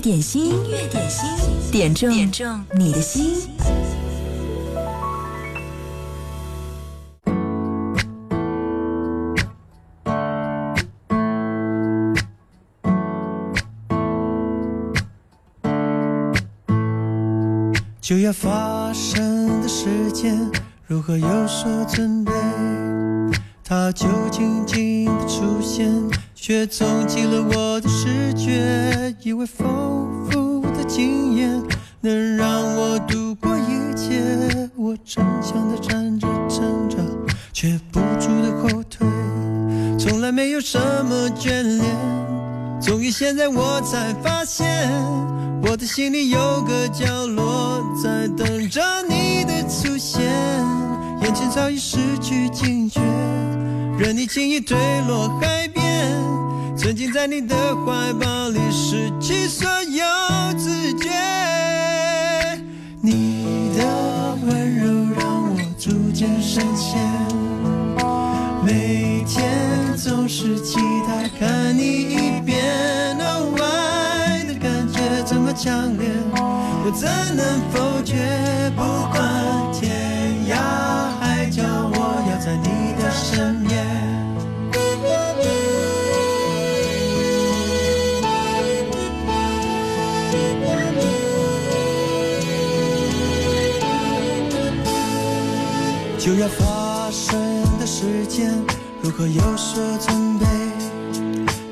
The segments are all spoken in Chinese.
点心，音乐点心，点中点中你的心。就要发生的时间，如何有所准备？它就静静的出现，却冲击了我的视觉。以为丰富的经验能让我度过一切，我逞强的站着站着，却不住的后退。从来没有什么眷恋，终于现在我才发现，我的心里有个角落在等着你的出现，眼前早已失去警觉。任你轻易坠落海边，曾经在你的怀抱里，失去所有知觉。你的温柔让我逐渐深陷，每天总是期待看你一遍。oh 爱的感觉这么强烈，我怎能否决？不管要发生的时间，如何有所准备？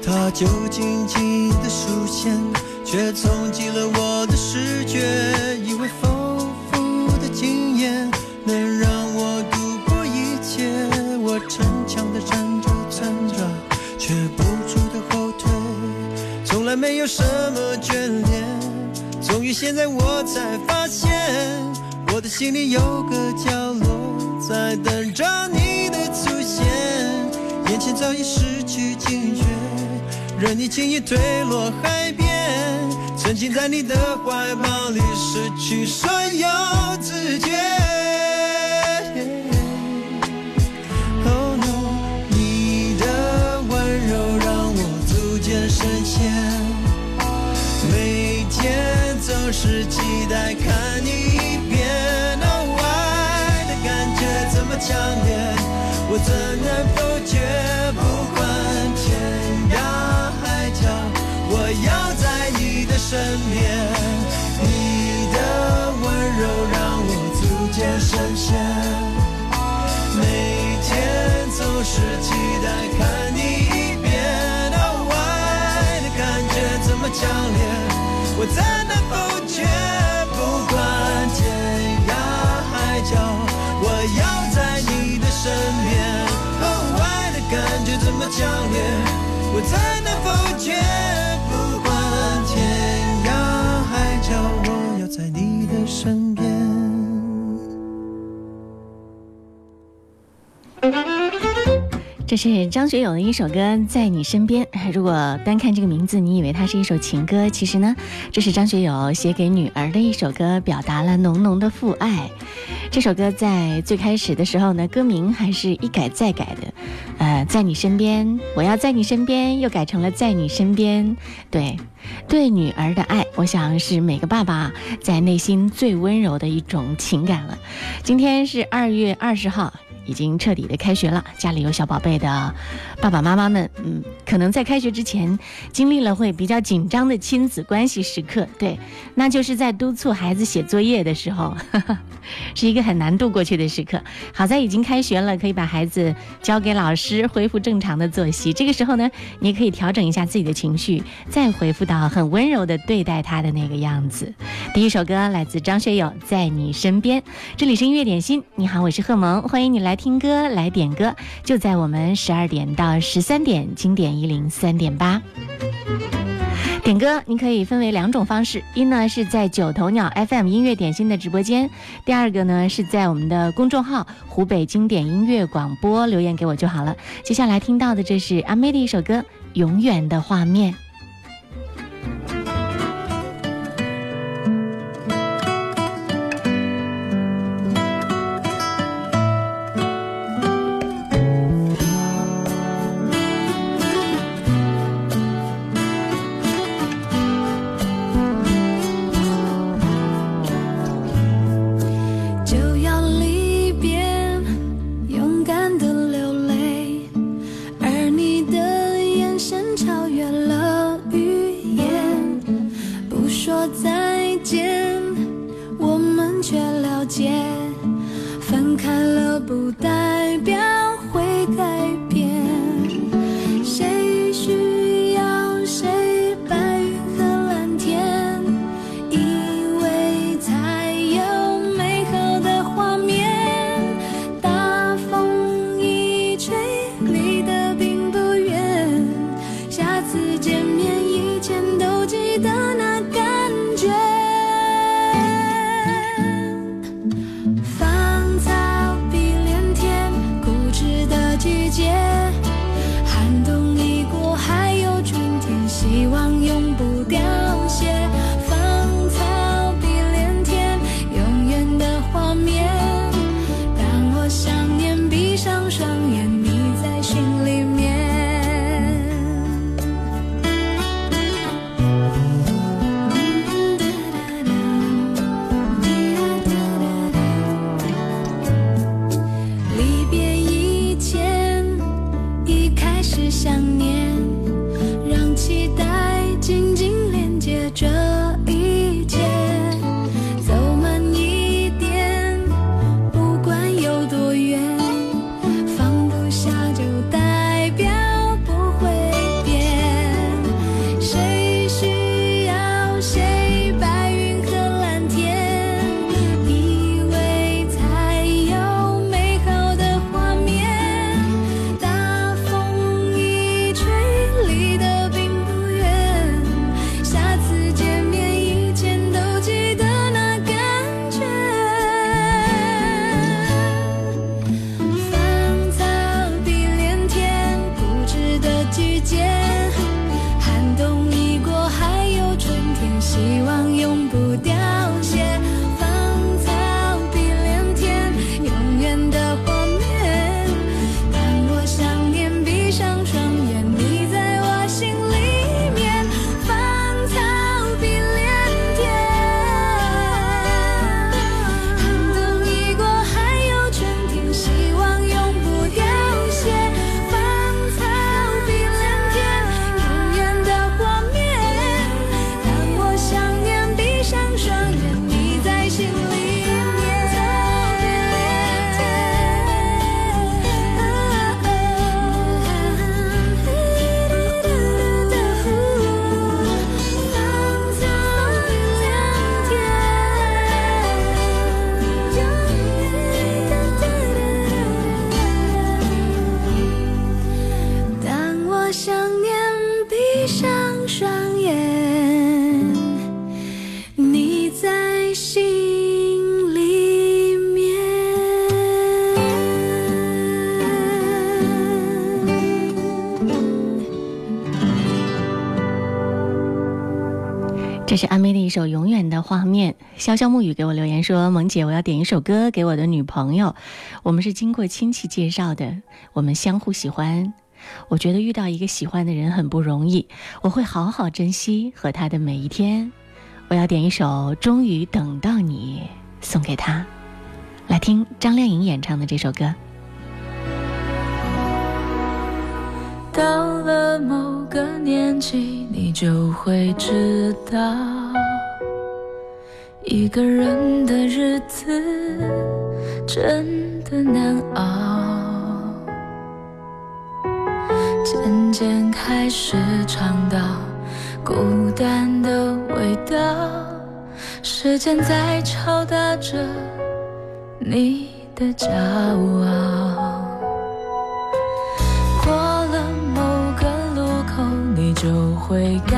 它就静静的出现，却冲击了我的视觉。以为丰富的经验能让我度过一切，我逞强的站着站着，却不住的后退。从来没有什么眷恋，终于现在我才发现，我的心里有个角落。在等着你的出现，眼前早已失去警觉，任你轻易坠落海边，沉浸在你的怀抱里，失去所有知觉。Oh no，你的温柔让我逐渐深陷，每天总是期待看怎能否决？不管天涯海角，我要在你的身边。你的温柔让我逐渐深陷，每天总是期待看你一遍。哦，爱的感觉这么强烈，我怎能否决？不管天涯海角，我要。在你的身边感觉这么强烈，我才能否决？这是张学友的一首歌《在你身边》。如果单看这个名字，你以为它是一首情歌，其实呢，这是张学友写给女儿的一首歌，表达了浓浓的父爱。这首歌在最开始的时候呢，歌名还是一改再改的，呃，在你身边，我要在你身边，又改成了在你身边。对，对女儿的爱，我想是每个爸爸在内心最温柔的一种情感了。今天是二月二十号。已经彻底的开学了，家里有小宝贝的爸爸妈妈们，嗯，可能在开学之前经历了会比较紧张的亲子关系时刻，对，那就是在督促孩子写作业的时候，是一个很难度过去的时刻。好在已经开学了，可以把孩子交给老师，恢复正常的作息。这个时候呢，你可以调整一下自己的情绪，再恢复到很温柔的对待他的那个样子。第一首歌来自张学友，在你身边。这里是音乐点心，你好，我是贺萌，欢迎你来。听歌来点歌，就在我们十二点到十三点，经典一零三点八。点歌你可以分为两种方式，一呢是在九头鸟 FM 音乐点心的直播间，第二个呢是在我们的公众号湖北经典音乐广播留言给我就好了。接下来听到的这是阿妹的一首歌《永远的画面》。不到一首《永远的画面》。潇潇暮雨给我留言说：“萌姐，我要点一首歌给我的女朋友。我们是经过亲戚介绍的，我们相互喜欢。我觉得遇到一个喜欢的人很不容易，我会好好珍惜和他的每一天。我要点一首《终于等到你》送给他，来听张靓颖演唱的这首歌。到了某个年纪，你就会知道，一个人的日子真的难熬。渐渐开始尝到孤单的味道，时间在敲打着你的骄傲。过了某个路口，你就会感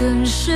更是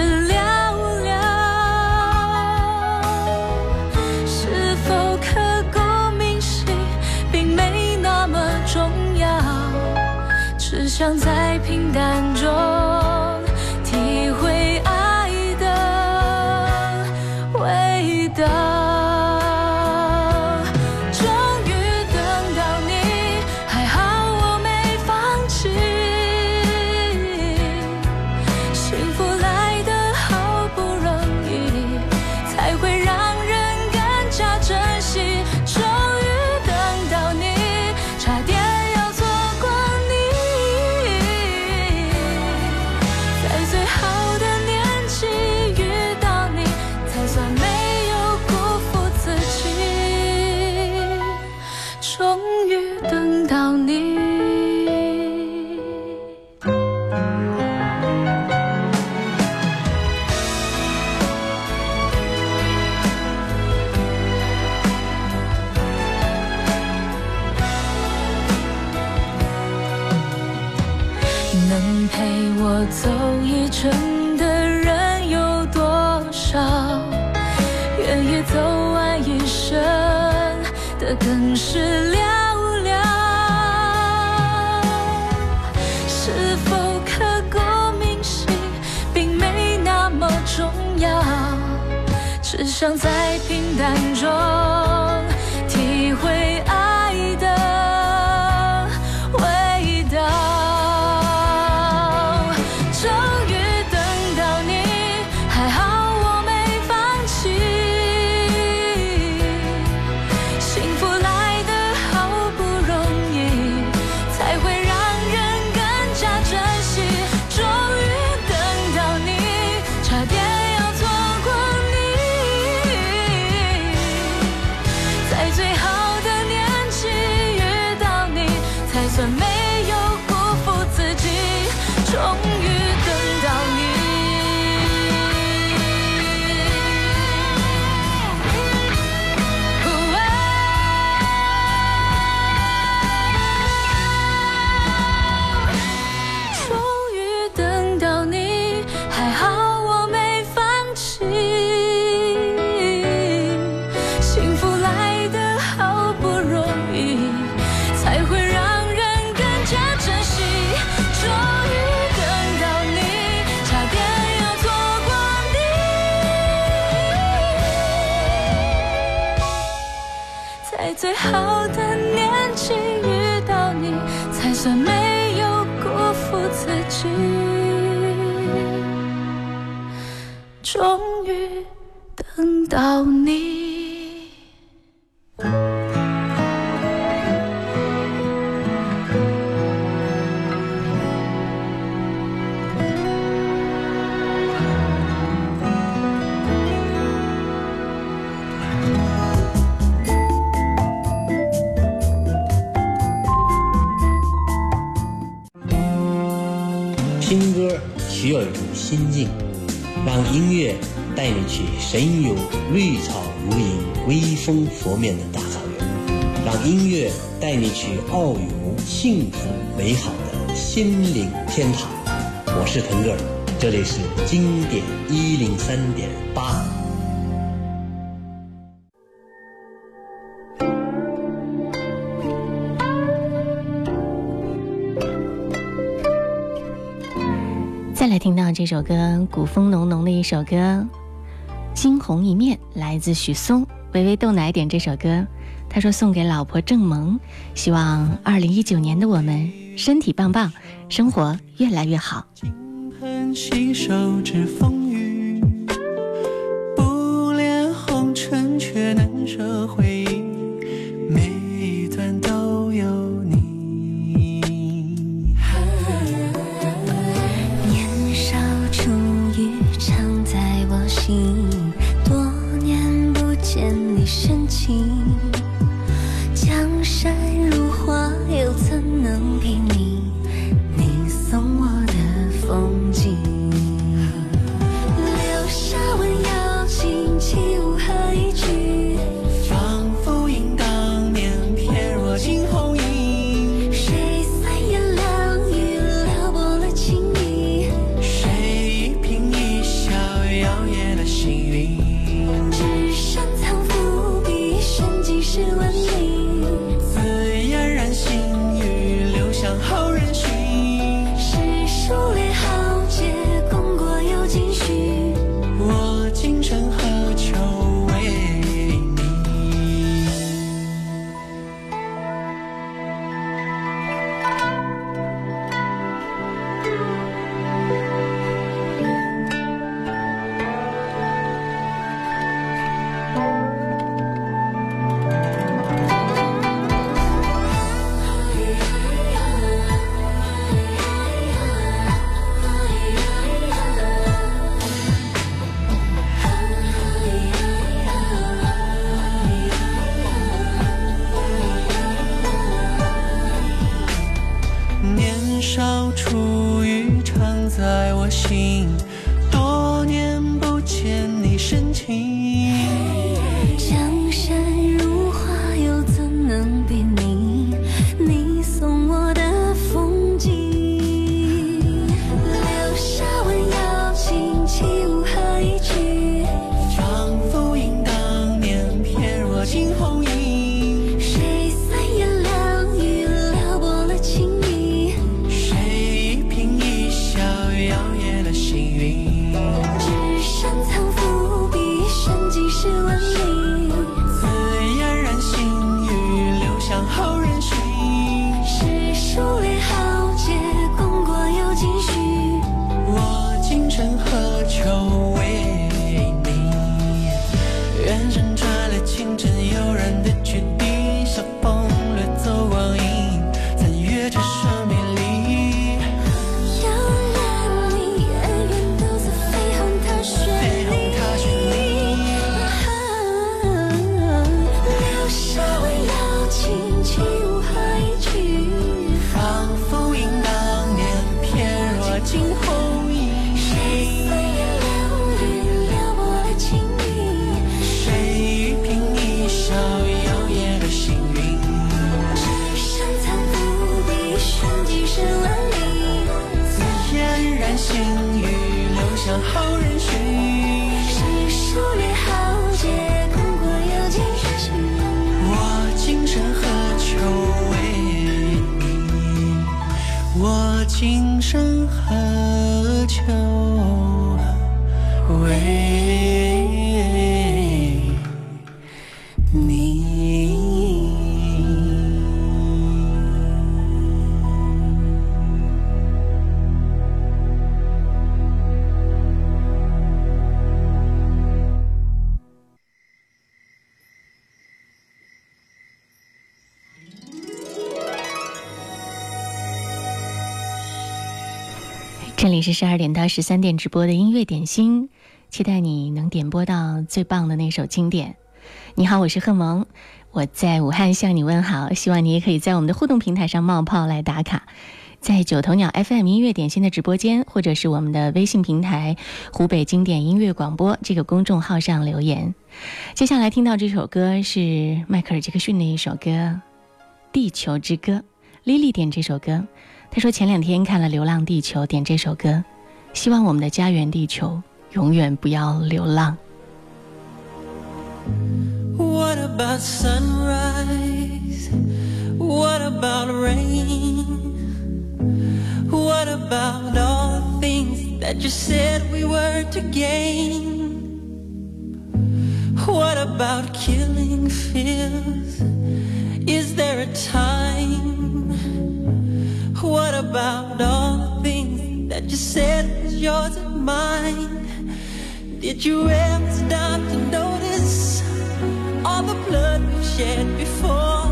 拥有绿草如茵、微风拂面的大草原，让音乐带你去遨游幸福美好的心灵天堂。我是腾格尔，这里是经典一零三点八。再来听到这首歌，古风浓浓的一首歌。惊鸿一面来自许嵩。微微豆奶点这首歌他说送给老婆郑萌。希望二零一九年的我们身体棒棒生活越来越好。金盆洗手止风今生何求为是十二点到十三点直播的音乐点心，期待你能点播到最棒的那首经典。你好，我是贺萌，我在武汉向你问好，希望你也可以在我们的互动平台上冒泡来打卡，在九头鸟 FM 音乐点心的直播间，或者是我们的微信平台湖北经典音乐广播这个公众号上留言。接下来听到这首歌是迈克尔·杰克逊的一首歌《地球之歌》，Lily 点这首歌。他说前两天看了《流浪地球》，点这首歌，希望我们的家园地球永远不要流浪。What about sunrise? What about rain? What about all the things that you said we were to gain? What about killing fears? Is there a time? What about all the things that you said was yours and mine? Did you ever stop to notice all the blood we've shed before?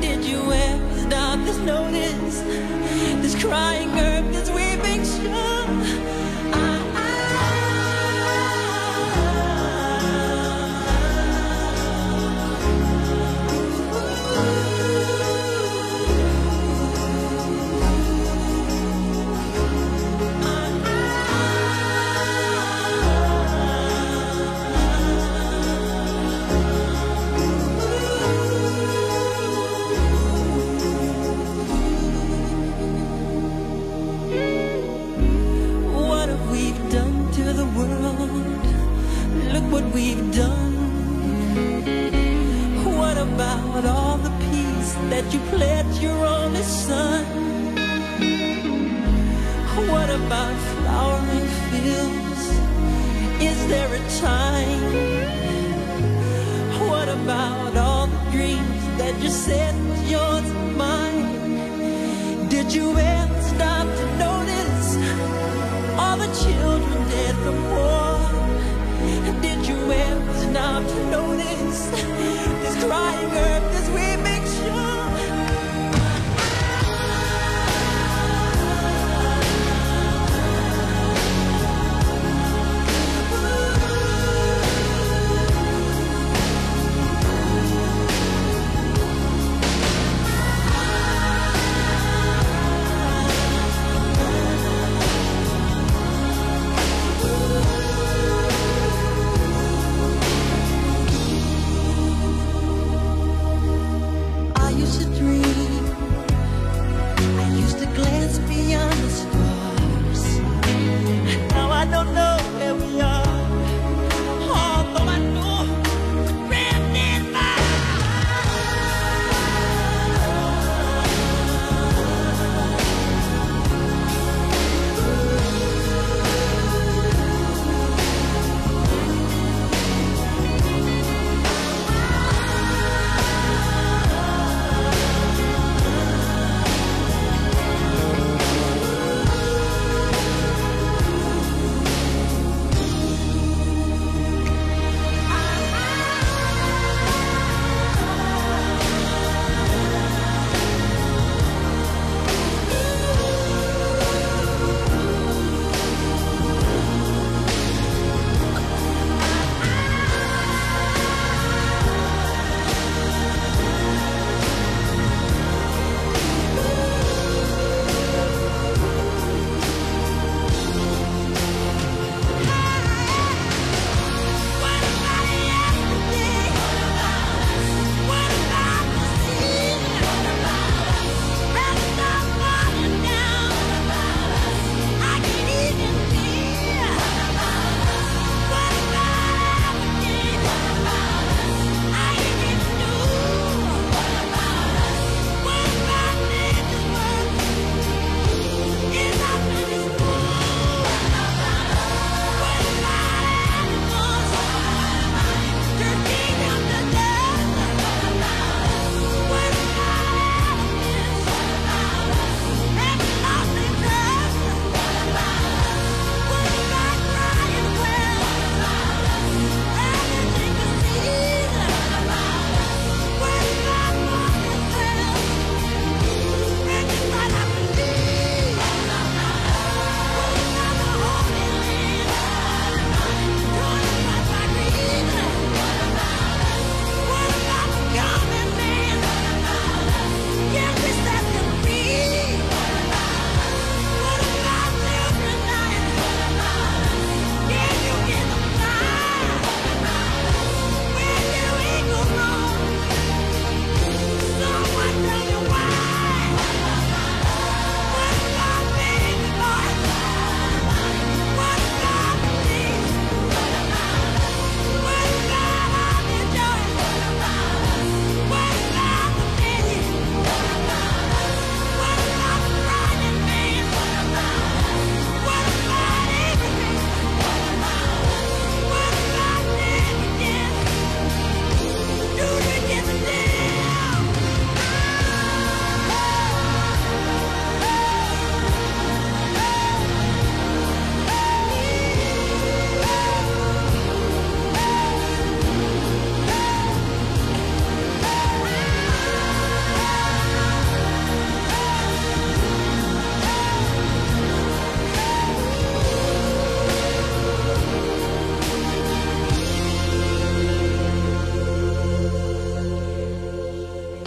Did you ever stop to notice this crying earth,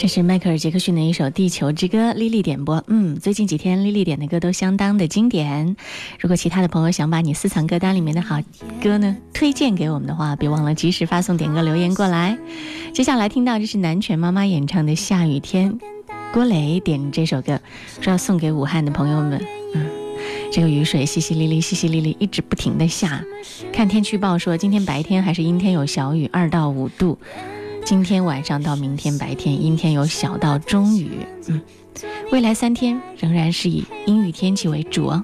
是迈克尔·杰克逊的一首《地球之歌》，莉莉点播。嗯，最近几天莉莉点的歌都相当的经典。如果其他的朋友想把你私藏歌单里面的好歌呢推荐给我们的话，别忘了及时发送点歌留言过来。接下来听到这是南拳妈妈演唱的《下雨天》，郭磊点这首歌，说要送给武汉的朋友们。嗯，这个雨水淅淅沥沥，淅淅沥沥，一直不停的下。看天气预报说，今天白天还是阴天有小雨，二到五度。今天晚上到明天白天，阴天有小到中雨。嗯，未来三天仍然是以阴雨天气为主哦。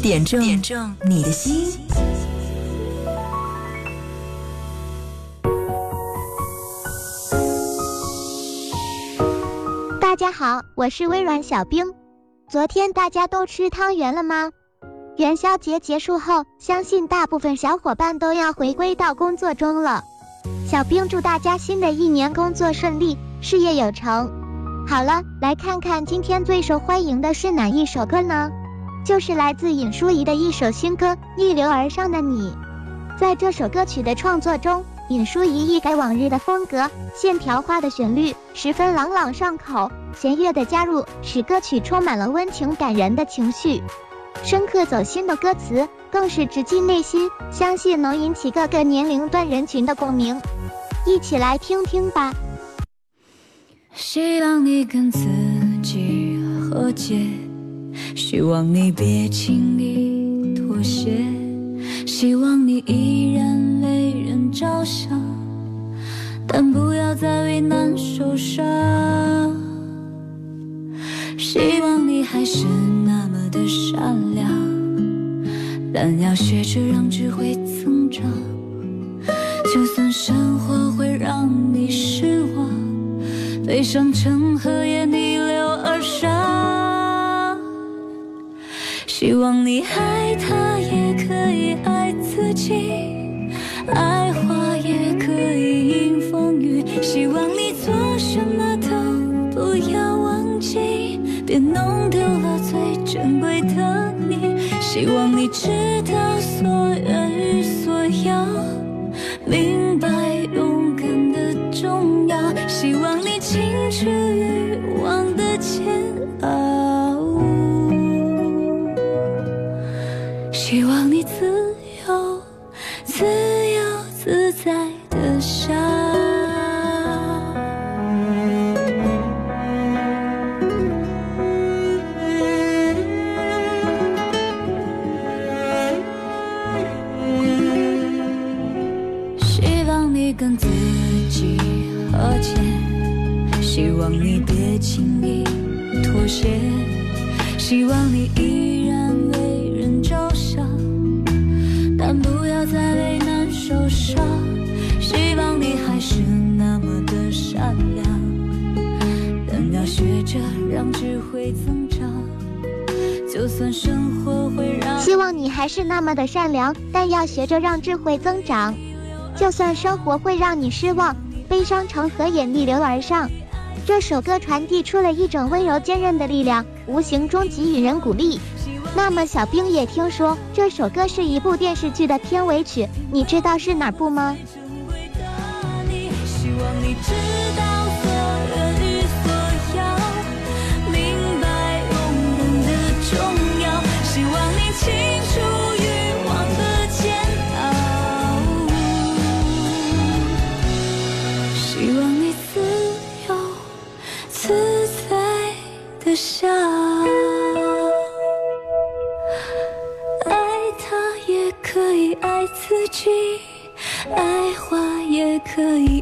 点中点中你的心。大家好，我是微软小冰。昨天大家都吃汤圆了吗？元宵节结束后，相信大部分小伙伴都要回归到工作中了。小冰祝大家新的一年工作顺利，事业有成。好了，来看看今天最受欢迎的是哪一首歌呢？就是来自尹淑仪的一首新歌《逆流而上的你》。在这首歌曲的创作中，尹淑仪一改往日的风格，线条化的旋律十分朗朗上口，弦乐的加入使歌曲充满了温情感人的情绪，深刻走心的歌词更是直击内心，相信能引起各个年龄段人群的共鸣。一起来听听吧。希望你跟自己和解。希望你别轻易妥协，希望你依然为人着想，但不要再为难受伤。希望你还是那么的善良，但要学着让智慧增长。就算生活会让你失望，悲伤成河也希望你爱他，也可以爱自己。爱花也可以迎风雨，希望你做什么都不要忘记，别弄丢了最珍贵的你。希望你知道所愿与所要，明白勇敢的重要。希望你清楚。望你自由、自由自在的笑。希望你跟自己和解，希望你别轻易妥协，希望你希望你还是那么的善良，但要学着让智慧增长。就算生活会让你失望，悲伤成河也逆流而上。这首歌传递出了一种温柔坚韧的力量，无形中给予人鼓励。那么小兵也听说这首歌是一部电视剧的片尾曲，你知道是哪部吗？希望你知道笑。爱他也可以爱自己。爱花也可以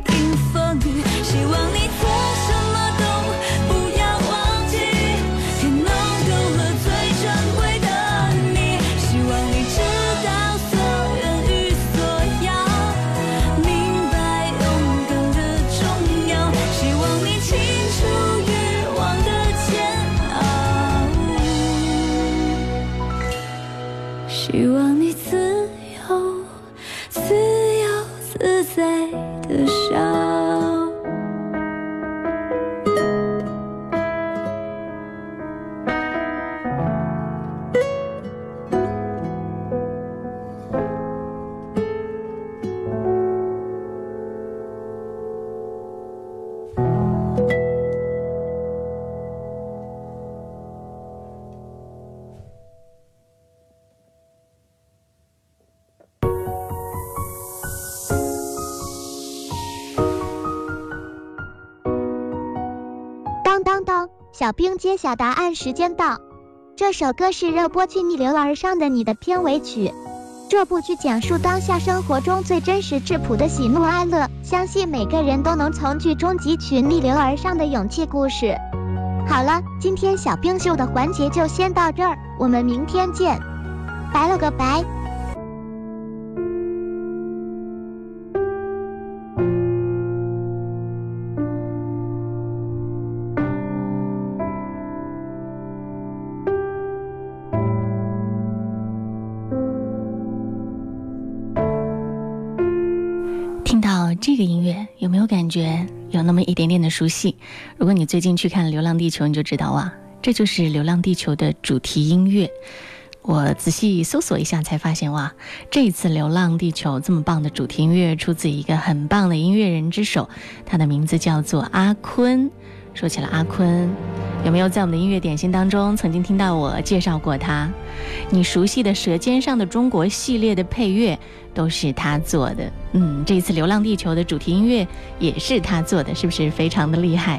小兵揭晓答案时间到。这首歌是热播剧《逆流而上的你》的片尾曲。这部剧讲述当下生活中最真实质朴的喜怒哀乐，相信每个人都能从剧中汲取逆流而上的勇气故事。好了，今天小兵秀的环节就先到这儿，我们明天见，拜了个拜。感觉有那么一点点的熟悉？如果你最近去看《流浪地球》，你就知道啊，这就是《流浪地球》的主题音乐。我仔细搜索一下，才发现哇，这一次《流浪地球》这么棒的主题音乐出自一个很棒的音乐人之手，他的名字叫做阿坤。说起了阿坤，有没有在我们的音乐点心当中曾经听到我介绍过他？你熟悉的《舌尖上的中国》系列的配乐都是他做的。嗯，这次《流浪地球》的主题音乐也是他做的，是不是非常的厉害？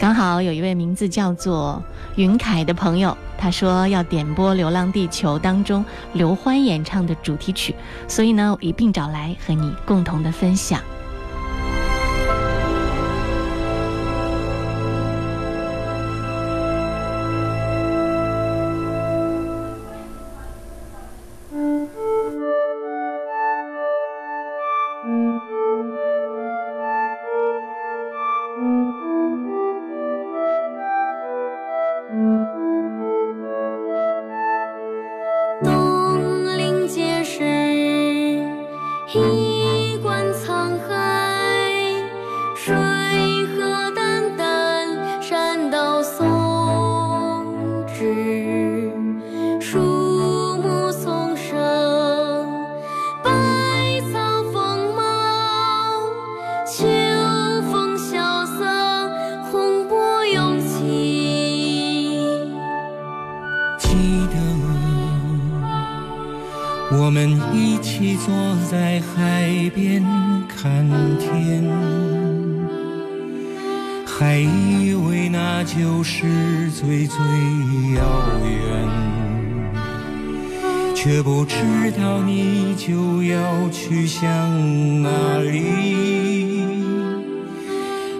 刚好有一位名字叫做云凯的朋友，他说要点播《流浪地球》当中刘欢演唱的主题曲，所以呢，一并找来和你共同的分享。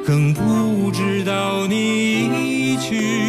更不知道你一去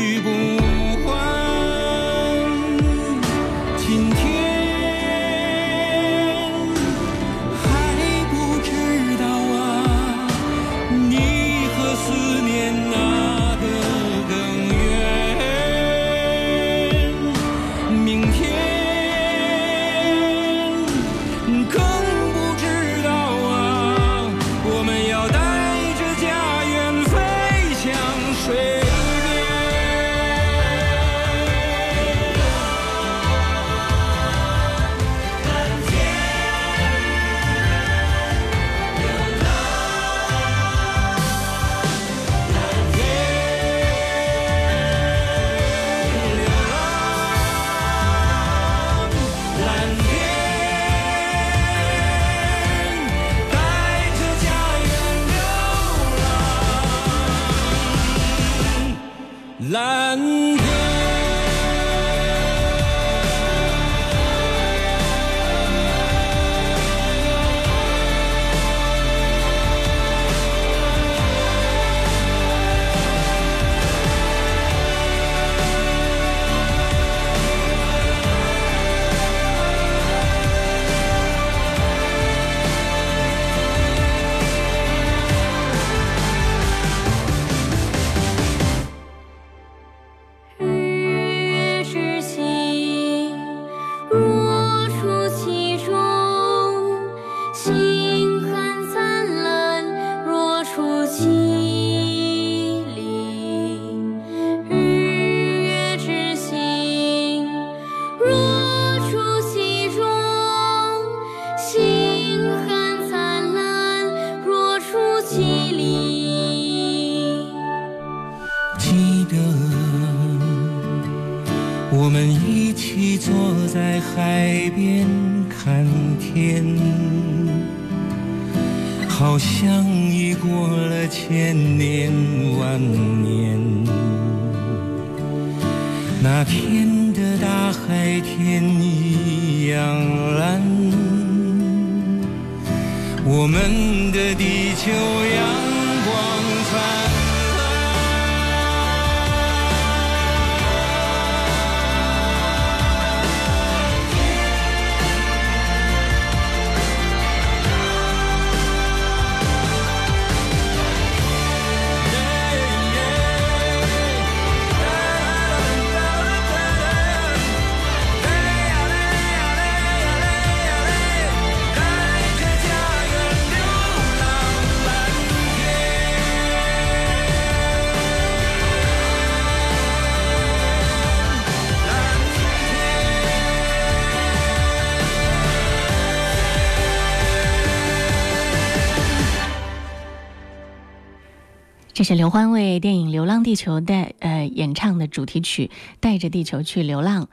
是刘欢为电影《流浪地球》带呃演唱的主题曲《带着地球去流浪》。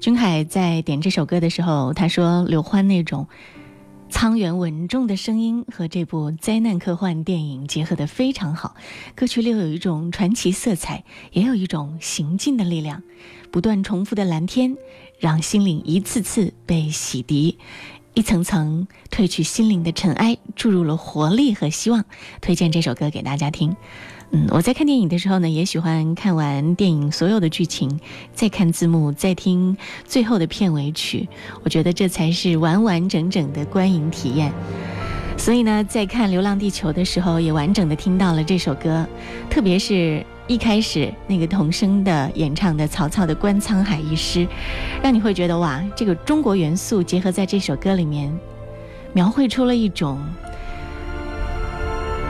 君海在点这首歌的时候，他说刘欢那种苍原稳重的声音和这部灾难科幻电影结合得非常好，歌曲里有一种传奇色彩，也有一种行进的力量。不断重复的蓝天，让心灵一次次被洗涤，一层层褪去心灵的尘埃，注入了活力和希望。推荐这首歌给大家听。嗯，我在看电影的时候呢，也喜欢看完电影所有的剧情，再看字幕，再听最后的片尾曲。我觉得这才是完完整整的观影体验。所以呢，在看《流浪地球》的时候，也完整的听到了这首歌，特别是一开始那个童声的演唱的曹操的《观沧海一诗》，让你会觉得哇，这个中国元素结合在这首歌里面，描绘出了一种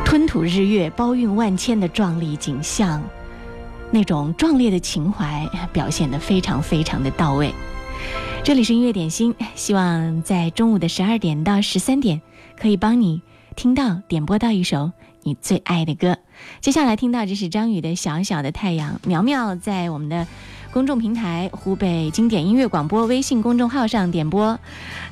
吞吐日月、包运万千的壮丽景象，那种壮烈的情怀表现得非常非常的到位。这里是音乐点心，希望在中午的十二点到十三点，可以帮你听到点播到一首你最爱的歌。接下来听到这是张宇的《小小的太阳》，苗苗在我们的公众平台湖北经典音乐广播微信公众号上点播。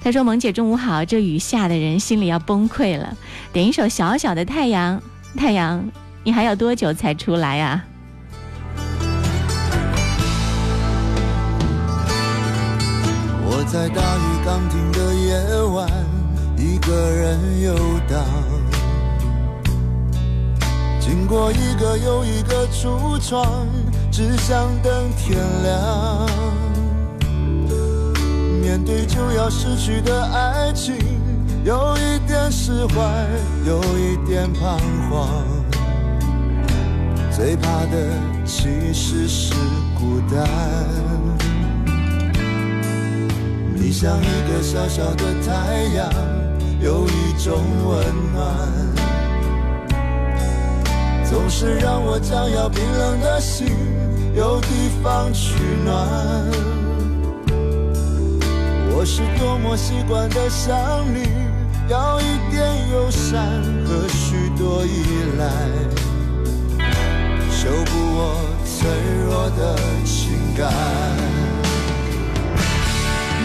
他说：“萌姐中午好，这雨下的人心里要崩溃了。点一首小小的太阳，太阳，你还要多久才出来啊？”我在大雨刚停的夜晚，一个人游荡，经过一个又一个橱窗，只想等天亮。面对就要失去的爱情，有一点释怀，有一点彷徨。最怕的其实是孤单。你像一个小小的太阳，有一种温暖，总是让我将要冰冷的心有地方取暖。我是多么习惯的想你，要一点友善和许多依赖，修补我脆弱的情感。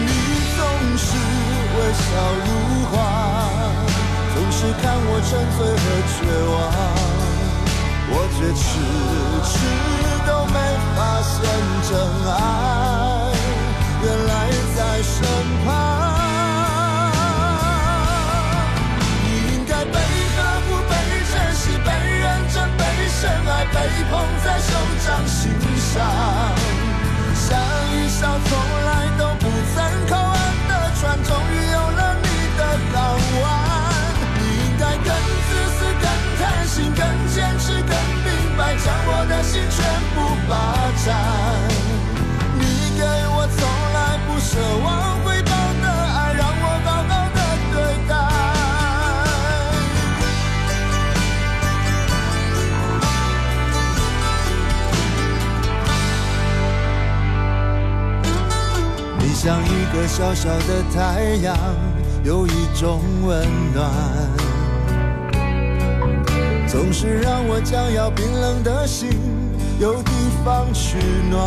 你总是微笑如花，总是看我沉醉和绝望，我却迟迟都没发现真爱，原来在身旁。你应该被呵护、被珍惜、被认真、被深爱、被捧在手掌心上，像一艘从来都不曾靠岸的船，终于有了你的港湾。你应该跟。心更坚持，更明白将我的心全部霸占，你给我从来不奢望回报的爱，让我好好的对待。你像一个小小的太阳，有一种温暖。总是让我将要冰冷的心有地方取暖。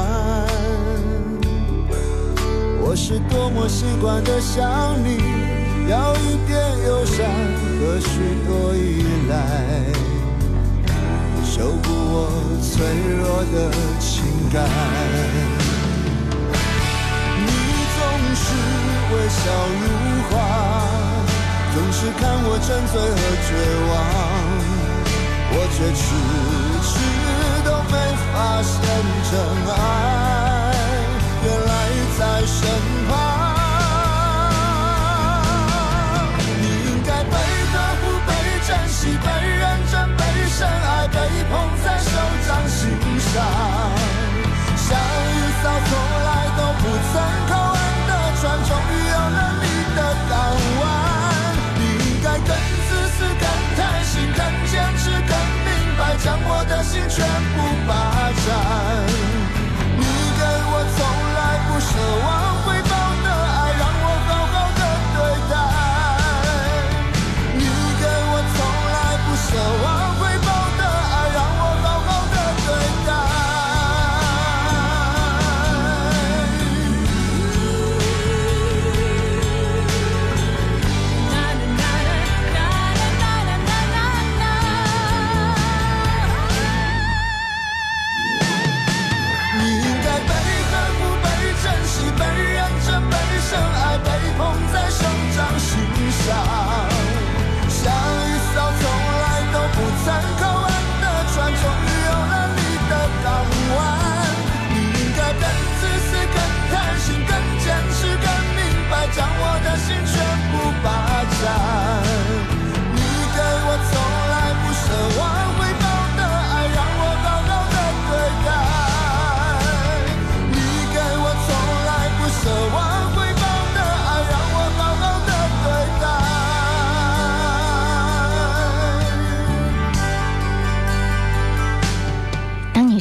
我是多么习惯的想你，要一点忧伤和许多依赖，修补我脆弱的情感。你总是微笑如花，总是看我沉醉和绝望。我却迟迟都没发现真爱，原来在身旁。你应该被呵护、被珍惜、被认真、被深爱、被捧在手掌心上，像一艘将我的心全部霸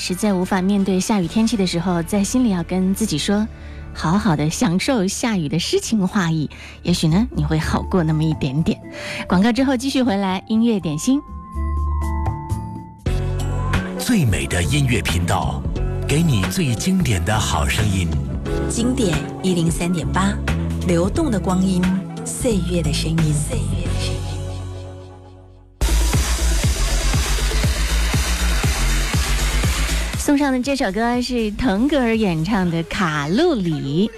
实在无法面对下雨天气的时候，在心里要跟自己说，好好的享受下雨的诗情画意，也许呢你会好过那么一点点。广告之后继续回来，音乐点心，最美的音乐频道，给你最经典的好声音。经典一零三点八，流动的光阴，岁月的声音。岁月的声音。送上的这首歌是腾格尔演唱的《卡路里》。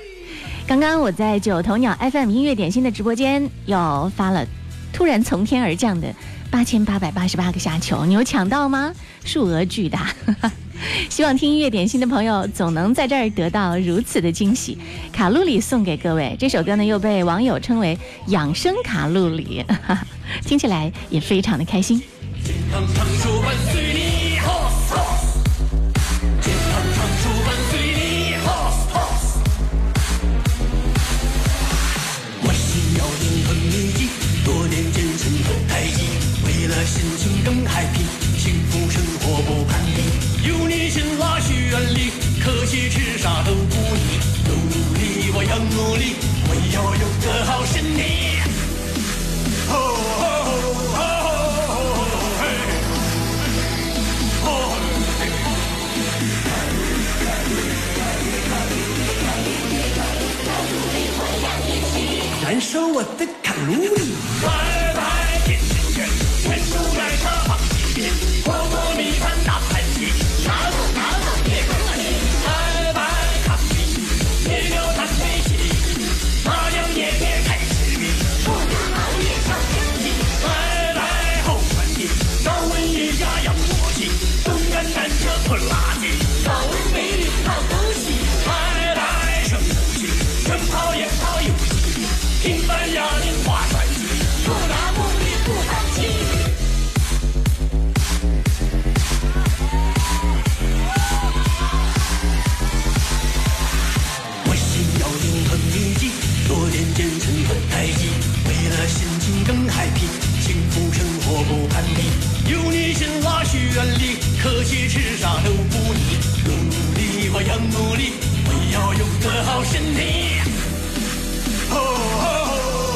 刚刚我在九头鸟 FM 音乐点心的直播间又发了突然从天而降的八千八百八十八个虾球，你有抢到吗？数额巨大，希望听音乐点心的朋友总能在这儿得到如此的惊喜。卡路里送给各位，这首歌呢又被网友称为养生卡路里，听起来也非常的开心。心情更 happy，幸福生活不攀比。有你辛辣许愿力，可惜吃啥都不腻。努力，我要努力，我要有个好身体。哦哦哦嘿，燃烧我的卡路里。辣许愿力，可惜吃啥都不腻。努力，我要努力，我要有个好身体。哦哦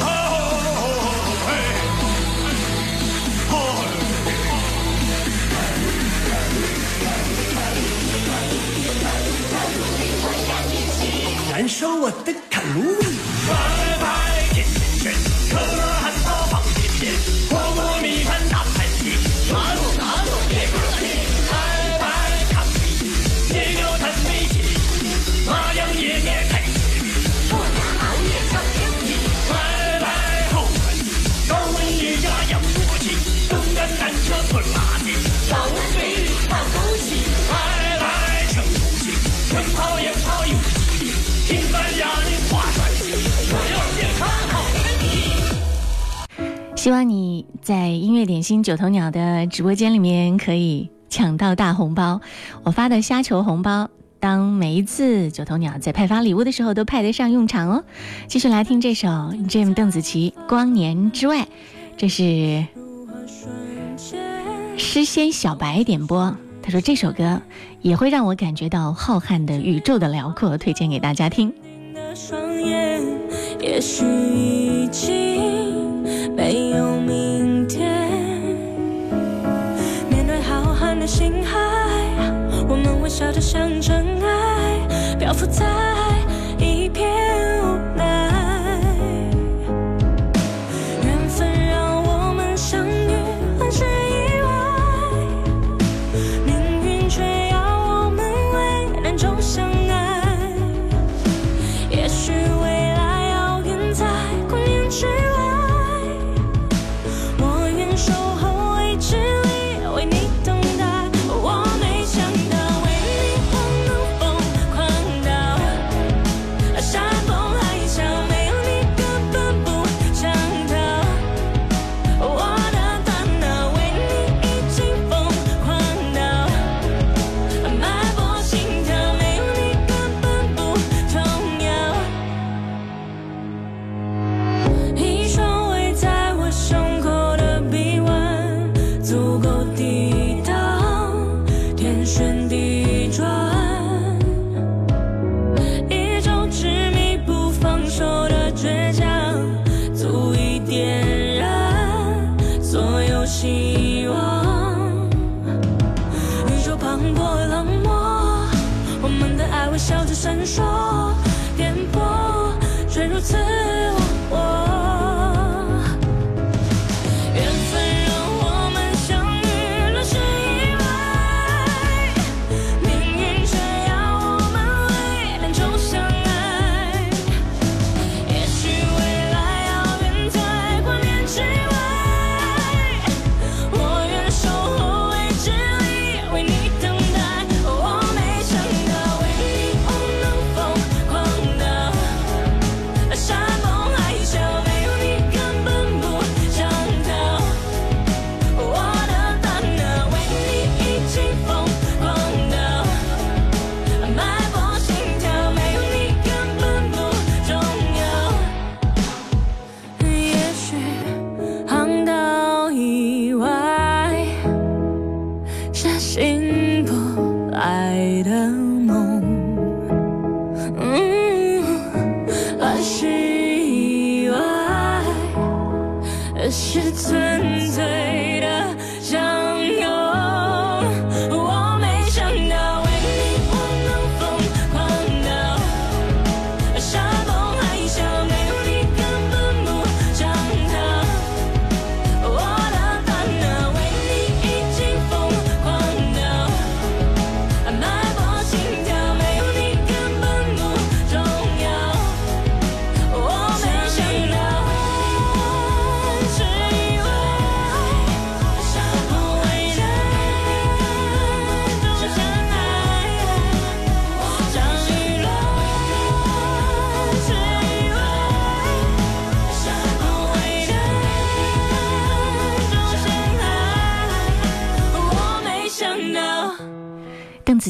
哦哦嘿，吼燃烧我的卡路里。希望你在音乐点心九头鸟的直播间里面可以抢到大红包。我发的虾球红包，当每一次九头鸟在派发礼物的时候都派得上用场哦。继续来听这首 Jim 邓紫棋《光年之外》，这是诗仙小白点播。他说这首歌也会让我感觉到浩瀚的宇宙的辽阔，推荐给大家听。的双眼，也许已经没有明天。面对浩瀚的星海，我们微笑着像尘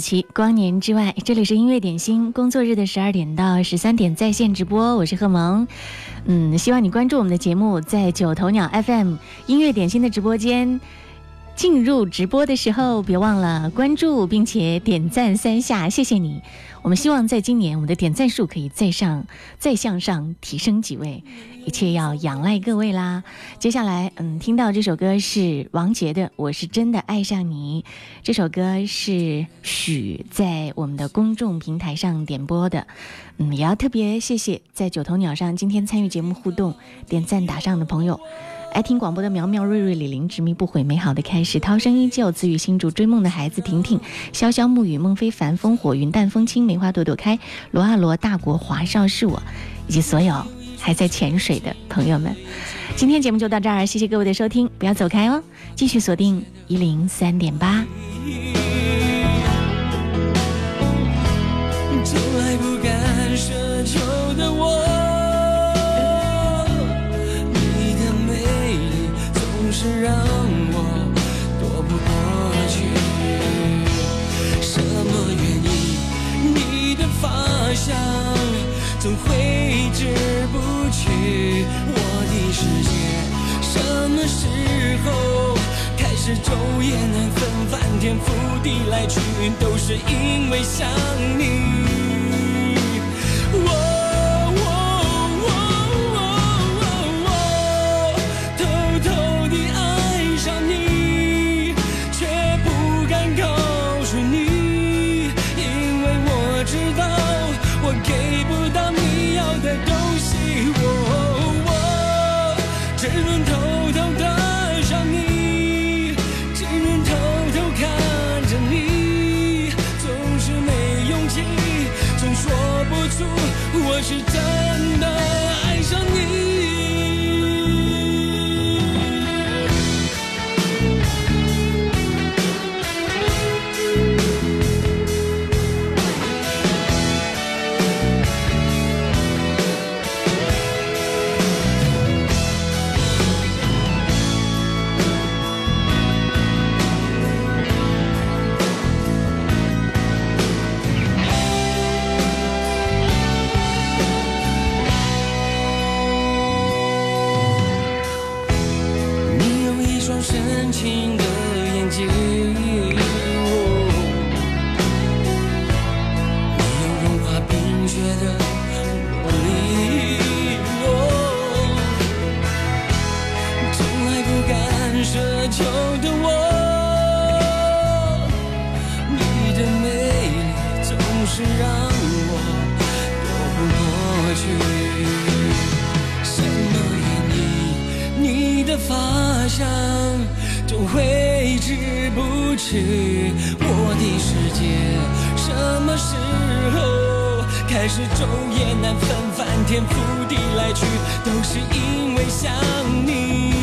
其《光年之外》，这里是音乐点心，工作日的十二点到十三点在线直播，我是贺萌。嗯，希望你关注我们的节目，在九头鸟 FM 音乐点心的直播间。进入直播的时候，别忘了关注并且点赞三下，谢谢你。我们希望在今年，我们的点赞数可以再上、再向上提升几位，一切要仰赖各位啦。接下来，嗯，听到这首歌是王杰的《我是真的爱上你》，这首歌是许在我们的公众平台上点播的，嗯，也要特别谢谢在九头鸟上今天参与节目互动、点赞打赏的朋友。爱听广播的苗苗、瑞瑞、李玲，执迷不悔，美好的开始，涛声依旧，自语新竹，追梦的孩子，婷婷，潇潇暮雨，孟非凡，烽火，云淡风轻，梅花朵朵开，罗阿罗，大国华少是我，以及所有还在潜水的朋友们。今天节目就到这儿，谢谢各位的收听，不要走开哦，继续锁定一零三点八。从来不敢奢求的我，因奢求的我，你的美丽总是让我躲不过去。什么原因？你的发香总挥之不去。我的世界什么时候开始昼夜难分，翻天覆地来去，都是因为想你。